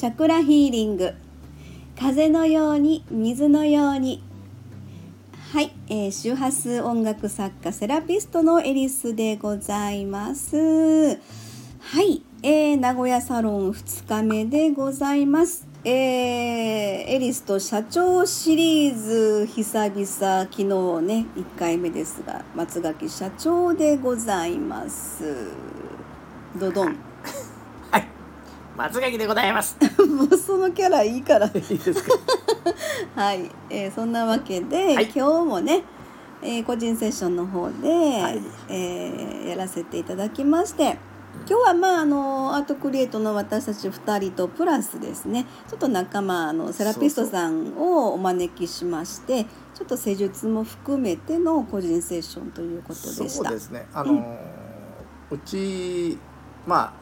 チャクラヒーリング。風のように水のように。はい、えー、周波数音楽作家セラピストのエリスでございます。はい、えー、名古屋サロン2日目でございます。えー、エリスと社長シリーズ久々昨日ね1回目ですが松垣社長でございます。ドドン。松垣でございます。もうそのキャラいいからいいですか？はい、えー、そんなわけで、はい。今日もね、えー個人セッションの方で、い。えーやらせていただきまして今日はまああのアートクリエイトの私たち2人とプラスですねちょっと仲間あのセラピストさんをお招きしましてちょっと施術も含めての個人セッションということでした。そうですね。あのーうちまあ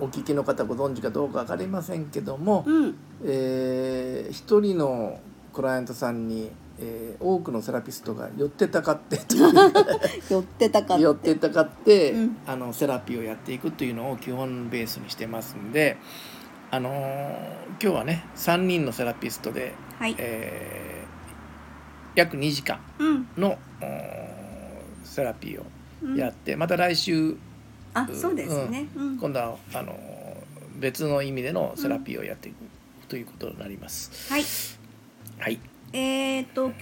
お聞きの方ご存知かどうか分かりませんけども、うん、えー一人のクライアントさんに、えー多くのセラピストが寄ってたかって 寄ってたかって。寄ってたかって、うん。あのセラピーをやっていくというのを基本ベースにしてますんで、あのー今日はね3人のセラピストで、はい、えー約2時間うん。のおーセラピーをうんやって、また来週あそうですね、うん。今度はあのー別の意味でのセラピーをやっていくということになります。はい。はい、えー、と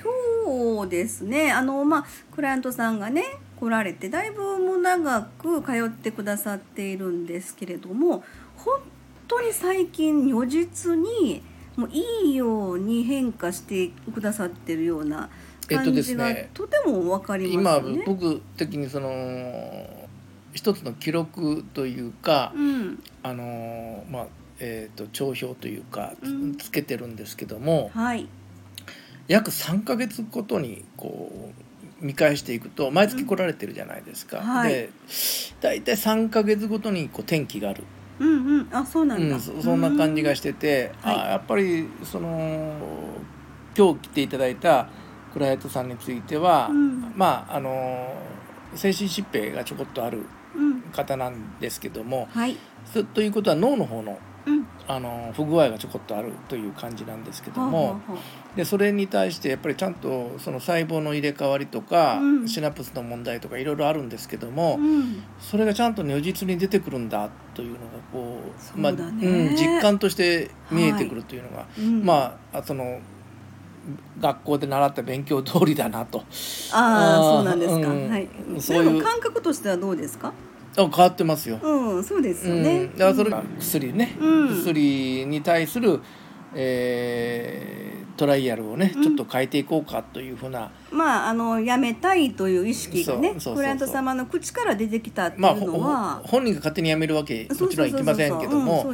今日ですねあのまあクライアントさんがね来られてだいぶもう長く通ってくださっているんですけれども本当に最近如実にもういいように変化してくださってるようなえっと感じがとても分かりま今すよね。僕的にその一つの記録というか、うん、あのーまあえー、と帳票というかつけてるんですけども、はい、約3ヶ月ごとにこう見返していくと毎月来られてるじゃないですか。うん。はい。で大体3ヶ月ごとにこう転機がある、うんうん、あそうなんだ、うん、そそんな感じがしてて、あやっぱりその今日来ていただいたクライアントさんについては、うん。まああの精神疾病がちょこっとあるうん、方なんですけどもはい、そということは脳の方のうん、あの不具合がちょこっとあるという感じなんですけども。でそれに対してやっぱりちゃんとその細胞の入れ替わりとか、うん。シナプスの問題とかいろいろあるんですけども、うん。それがちゃんと如実に出てくるんだというのがこうまあうん、実感として見えてくるというのが、うん。まああその学校で習った勉強通りだなと。ああそうなんですか、うん。はいそういう。感覚としてはどうですか？あ変わってますよ。うんそうですよね、うん、だからそれが薬ね、うん。薬に対する、えートライアルをね、うん。ちょっと変えていこうかというふうな。まああのやめたいという意識がねクライアント様の口から出てきたっていまあ、うほのは、ほ本人が勝手に辞めるわけもちろんいきませんけども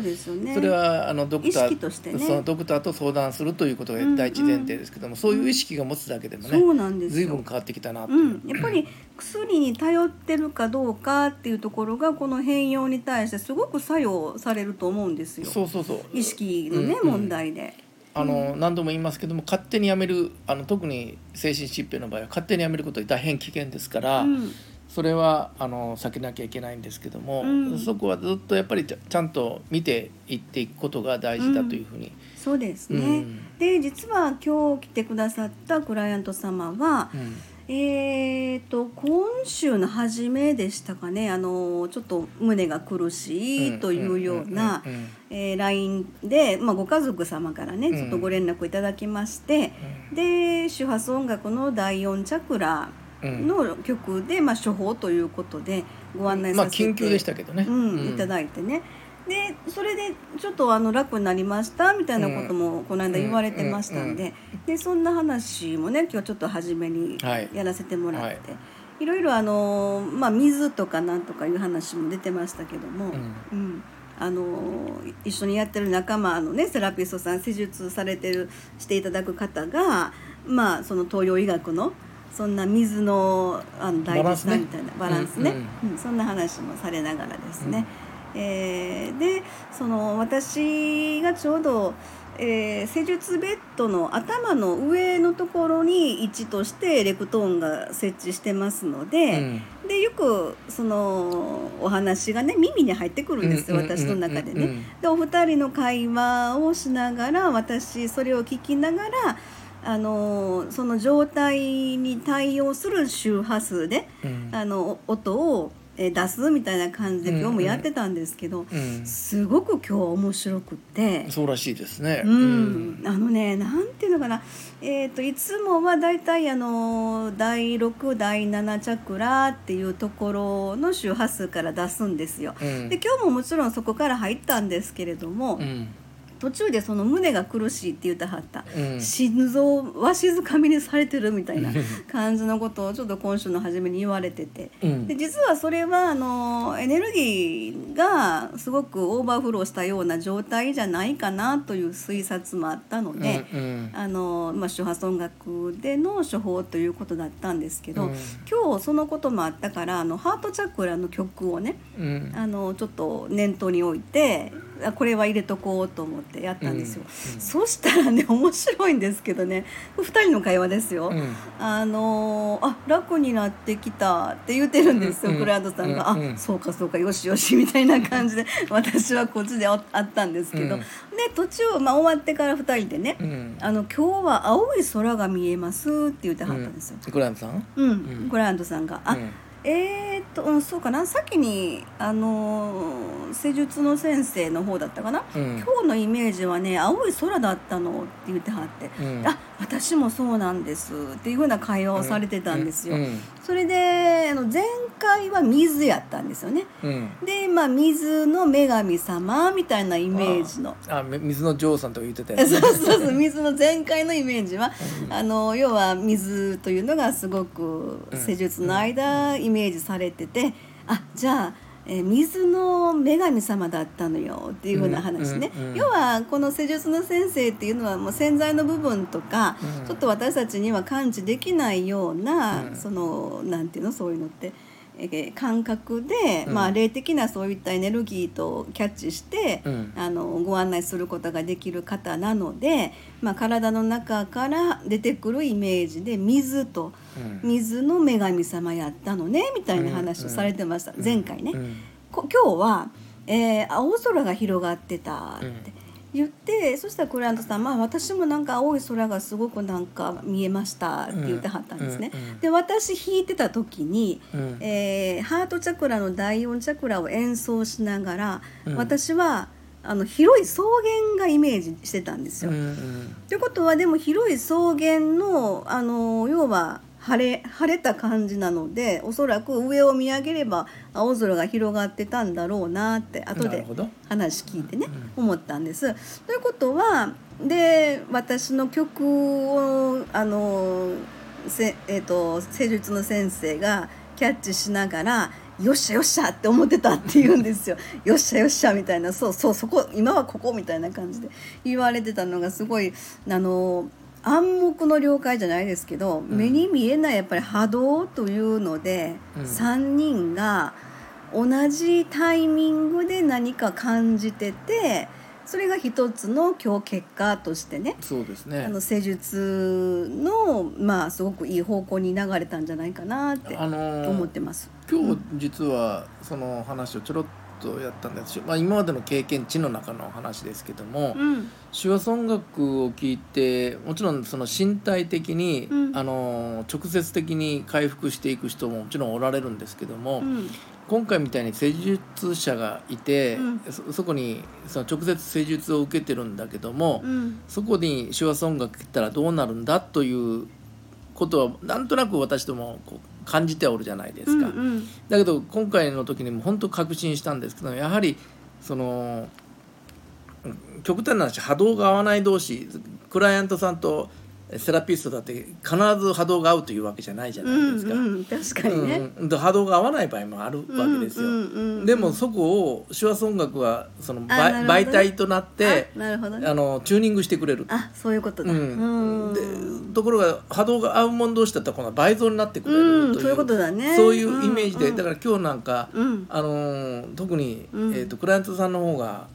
それはあのドクタ意識としてね。ーそのドクターと相談するということが第一前提ですけども、そういう意識が持つだけでもね、そうなんですよ。随分変わってきたなという、うん、やっぱり薬に頼ってるかどうかっていうところがこの変容に対してすごく作用されると思うんですよ。そうそうそう。意識のね、うんうん。問題で。あの何度も言いますけども勝手に辞めるあの特に精神疾病の場合は勝手に辞めることは大変危険ですから、うん。それはあの避けなきゃいけないんですけども、うん。そこはずっとやっぱりちゃんと見ていっていくことが大事だというふうに、そうですね、うん。で実は今日来てくださったクライアント様は、うんえー、と今週の初めでしたかね。あのちょっと胸が苦しいというような LINE で、まあ、ご家族様からねうん。ちょっとご連絡いただきまして、で周波数音楽の第4チャクラうん。の曲で、まあ、処方ということでご案内まあさせて、緊急でしたけどね、うん。いただいてねでそれでちょっとあの楽になりましたみたいなこともこの間言われてましたんで,、でそんな話もね今日ちょっと初めにはい。やらせてもらって、はい。い、ろいろあの、まあ、水とかなんとかいう話も出てましたけども、うん。うん。あの一緒にやってる仲間のねセラピストさん施術されてるしていただく方がまあその東洋医学のそんな水のあの大事さみたいなババランスね。ランスね、うん。そんな話もされながらですね、えーでその私がちょうど、えー施術ベッドの頭の上のところに位置としてレクトーンが設置してますので、うん。でよくそのお話がね耳に入ってくるんですよ、私の中でね。でお二人の会話をしながら私それを聞きながらあのその状態に対応する周波数で、うん。あの音をえー出すみたいな感じで今日もやってたんですけど、うん。すごく今日面白くって。そうらしいですね。うん、あのねなんていうのかな、えー、といつもはだいたいあの第6第7チャクラっていうところの周波数から出すんですよ。うん。で今日ももちろんそこから入ったんですけれども、うん途中でその胸が苦しいって言ってはった、うん。心臓わしづかみにされてるみたいな感じのことをちょっと今週の初めに言われてて。うん。で実はそれはあのエネルギーがすごくオーバーフローしたような状態じゃないかなという推察もあったので、うんあのまあ、周波数音楽での処方ということだったんですけど、うん。今日そのこともあったからあのハートチャクラの曲をねうん。あのちょっと念頭に置いてあこれは入れとこうと思ってやったんですよ。うんうん。そしたらね面白いんですけどね。2人の会話ですよ。うん。あのーあ楽になってきたって言ってるんですよ、クラウドさんが、うんうん。あそうかそうかよしよしみたいな感じで私はこっちでああったんですけど、うん。で途中、まあ、終わってから2人でね、うん。あの今日は青い空が見えますって言ってはったんですよ。クライアントさん？うん、うん。クライアントさんが、あ、うん。えーっと、うん、そうかな。先にあのー施術の先生の方だったかな、うん。今日のイメージはね青い空だったのって言ってはって、うん。あ私もそうなんです。っていうふうな会話をされてたんですよ。うんそれであの前回は水やったんですよね。うん。でまあ水の女神様みたいなイメージの。あめ水の女王さんとか言ってたやつ そうそうそう。水の前回のイメージは、あの要は水というのがすごく施術の間イメージされてて、あじゃあ、えー水の女神様だったのよっていうふうな話ね、うんうんうん。要はこの施術の先生っていうのはもう潜在の部分とか、うん。ちょっと私たちには感知できないような、うん。そのなんていうのそういうのって。えー感覚で、うん。まあ、霊的なそういったエネルギーとキャッチして、うん。あのご案内することができる方なので、まあ、体の中から出てくるイメージで水とうん水の女神様やったのねみたいな話をされてました、前回ね。今日は、えー青空が広がってたって言って、そしたらクライアントさん、まあ、私もなんか青い空がすごくなんか見えましたって言ってはったんですね。うんうんうんで私弾いてた時に、うん。えーハートチャクラの第4チャクラを演奏しながら、うん。私はあの広い草原がイメージしてたんですよ。うんうん。ということはでも広い草原のあの要は晴れ晴れた感じなのでおそらく上を見上げれば青空が広がってたんだろうなって後で話聞いてね、思ったんです。ということはで私の曲をあのせ、えー、と施術の先生がキャッチしながら「よっしゃよっしゃ」って思ってたって言うんですよ「よっしゃよっしゃ」みたいな「そうそうそこ今はここ」みたいな感じで言われてたのがすごいあの暗黙の了解じゃないですけど、目に見えないやっぱり波動というので、うん。3人が同じタイミングで何か感じててそれが一つの今日結果としてねそうですね。あの施術のまあすごくいい方向に流れたんじゃないかなってあのー思ってます。今日実はその話をちょろっとやったんです、まあ、今までの経験値の中の話ですけども、うん。手話音楽を聴いてもちろんその身体的に、うん。あの直接的に回復していく人ももちろんおられるんですけども、うん。今回みたいに施術者がいて、うん。そそこにその直接施術を受けてるんだけども、うん。そこに手話音楽聴いたらどうなるんだということはなんとなく私どもこう感じておるじゃないですか。うんうんだけど今回の時にも本当確信したんですけどやはりそのうん極端な話波動が合わない同士クライアントさんとセラピストだって必ず波動が合うというわけじゃないじゃうないですか。んうん確かにね。うんで波動が合わない場合もあるわけですよ。うんうんうんうんでもそこを手話音楽はそのあなるほど媒媒体となってあなるほどね。あのチューニングしてくれる。あそういうことだ。うん、うんでところが波動が合う者同士だったら今度は倍増になってくれるという,、うんそういうことだねそういうイメージで、うんうんだから今日なんか、うんあのー特に、うんえー、とクライアントさんの方が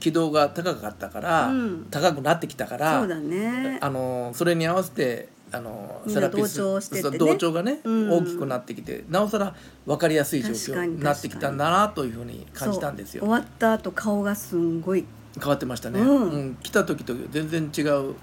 軌道が高かったから、うん。高くなってきたからそうだね。あのーそれに合わせてあのセラピス同調しててね。同調がね、うん。大きくなってきてなおさら分かりやすい状況にに。なってきたんだなというふうに感じたんですよ。終わった後顔がすんごい。変わってましたね、うん。うん。来た時と全然違う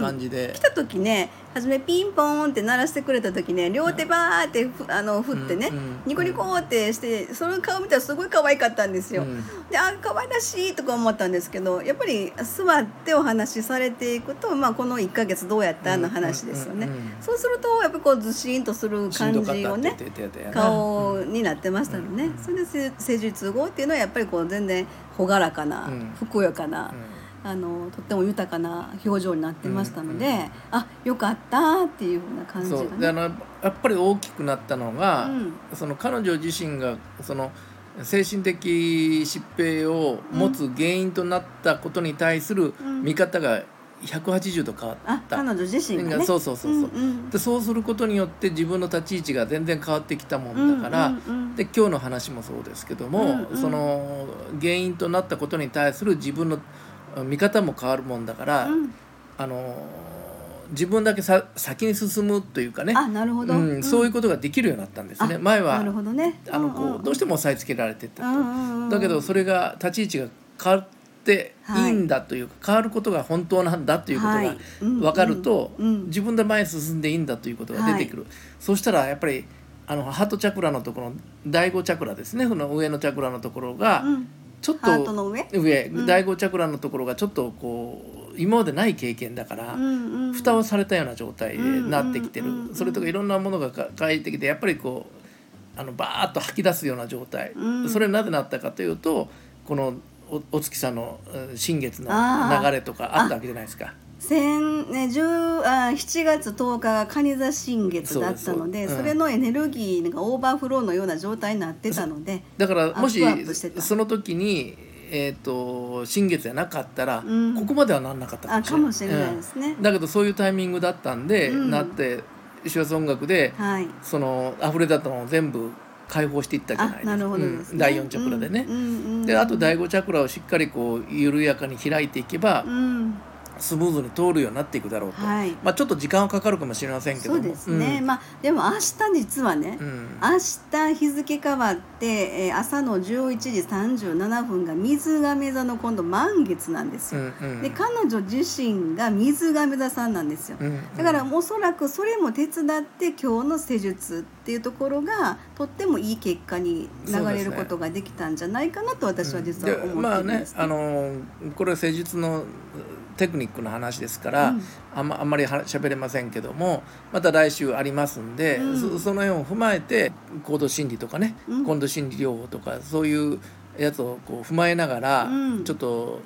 感じで。来、た時ね初めピンポーンって鳴らしてくれた時ね両手バーってふあの振ってね、うんうんニコニコってしてその顔見たらすごい可愛かったんですよ。うん。であ可愛らしいとか思ったんですけどやっぱり座ってお話しされていくと、まあ、この1ヶ月どうやったの話ですよね、うんうんうんそうするとやっぱりこうずしんとする感じをね顔になってましたのね、それでせ施術後っていうのはやっぱりこう全然朗らかな、うん。ふくよかな、うんあのとっても豊かな表情になってましたので、うんうん。あよかったっていうふうな感じがね。であのやっぱり大きくなったのが、うん。その彼女自身がその精神的疾病を持つ原因となったことに対するうん。見方が180度変わった、あ彼女自身がね。そうそうそうそう、んん。でそうすることによって自分の立ち位置が全然変わってきたもんだから、うんうんうん。で今日の話もそうですけども、うんうん。その原因となったことに対する自分の見方も変わるもんだから、うん。あの自分だけさ先に進むというかね。あなるほど、うん、そういうこことができるようになったんですね。あ前はなるほどね。あのこうどうしても押さえつけられてたと、だけどそれが立ち位置が変わってい。いんだというか、変わることが本当なんだということが分かると、自分で前に進んでいいんだということが出てくる、そしたらやっぱりあのハートチャクラのところ第五チャクラですね。その上のチャクラのところがうんちょっと、上？上うん。第五チャクラのところがちょっとこう今までない経験だから、うんうん。蓋をされたような状態になってきてる、うん。うんうんうんそれとかいろんなものがか変えてきてやっぱりこうあのバーッと吐き出すような状態、うん。それなぜなったかというとこのおお月さんのうん新月の流れとかあったわけじゃないですか。先ね10あ7月10日が蟹座新月だったのでそれのエネルギーがオーバーフローのような状態になってたのでだからもしその時に、えー、と新月じゃなかったら、うん。ここまではなんなかったあかもしれないですね。うん。だけどそういうタイミングだったんで、うん。なって手話音楽ではい。その溢れ出たのを全部解放していったじゃないですか。ね、うん。第4チャクラでね。であと第5チャクラをしっかりこう緩やかに開いていけば、うんスムーズに通るようになっていくだろうと、はい。まあ、ちょっと時間はかかるかもしれませんけども。そうですね、まあでも明日実はね、うん。明日日付変わって、えー朝の11時37分が水亀座の今度満月なんですよ、うんうん。で彼女自身が水亀座さんなんですよ、うんうんだからおそらくそれも手伝って今日の施術っていうところがとってもいい結果に流れることができたんじゃないかなと私は実は思ってでまあねるん。です、あのこれは施術のテクニックの話ですから、うん。あんまあんまりは喋れませんけどもまた来週ありますんで、うん。そその辺を踏まえて行動心理とかね、うん。行動心理療法とかそういうやつをこう踏まえながら、うん。ちょっと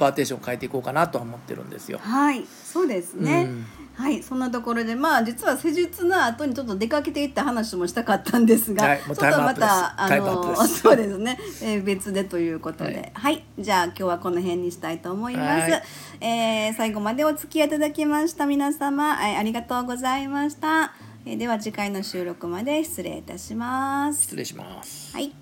パーテーションを変えていこうかなとは思ってるんですよ。はいそうですね、うん。はいそんなところでまあ実は施術の後にちょっと出かけていった話もしたかったんですが、はいちょっとまたタイムアップです。タイムアップです。そうですね、えー別でということで。は、はいいじゃあ今日はこの辺にしたいと思います、はい。えー最後までお付き合いいただきました皆様、はいありがとうございました、えーでは次回の収録まで失礼いたします。失礼します。はい